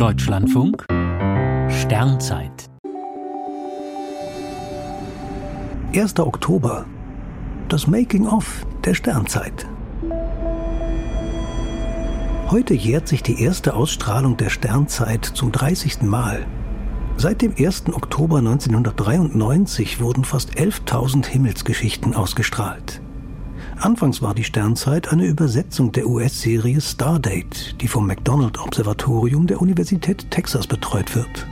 Deutschlandfunk Sternzeit 1. Oktober. Das Making-of der Sternzeit. Heute jährt sich die erste Ausstrahlung der Sternzeit zum 30. Mal. Seit dem 1. Oktober 1993 wurden fast 11.000 Himmelsgeschichten ausgestrahlt. Anfangs war die Sternzeit eine Übersetzung der US-Serie Stardate, die vom McDonald Observatorium der Universität Texas betreut wird.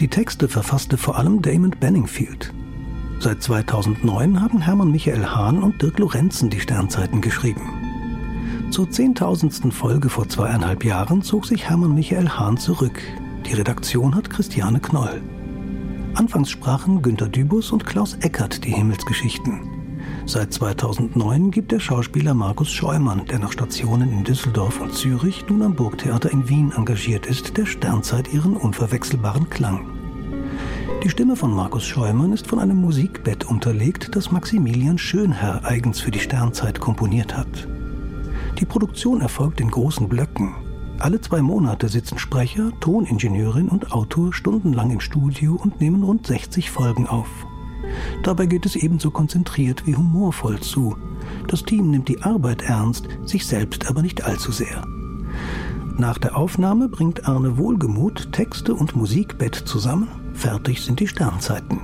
Die Texte verfasste vor allem Damon Benningfield. Seit 2009 haben Hermann Michael Hahn und Dirk Lorenzen die Sternzeiten geschrieben. Zur zehntausendsten Folge vor zweieinhalb Jahren zog sich Hermann Michael Hahn zurück. Die Redaktion hat Christiane Knoll. Anfangs sprachen Günter Dübus und Klaus Eckert die Himmelsgeschichten. Seit 2009 gibt der Schauspieler Markus Scheumann, der nach Stationen in Düsseldorf und Zürich nun am Burgtheater in Wien engagiert ist, der Sternzeit ihren unverwechselbaren Klang. Die Stimme von Markus Scheumann ist von einem Musikbett unterlegt, das Maximilian Schönherr eigens für die Sternzeit komponiert hat. Die Produktion erfolgt in großen Blöcken. Alle zwei Monate sitzen Sprecher, Toningenieurin und Autor stundenlang im Studio und nehmen rund 60 Folgen auf. Dabei geht es ebenso konzentriert wie humorvoll zu. Das Team nimmt die Arbeit ernst, sich selbst aber nicht allzu sehr. Nach der Aufnahme bringt Arne Wohlgemuth Texte und Musikbett zusammen. Fertig sind die Sternzeiten.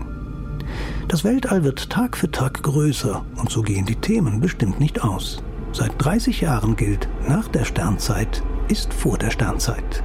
Das Weltall wird Tag für Tag größer und so gehen die Themen bestimmt nicht aus. Seit 30 Jahren gilt, nach der Sternzeit ist vor der Sternzeit.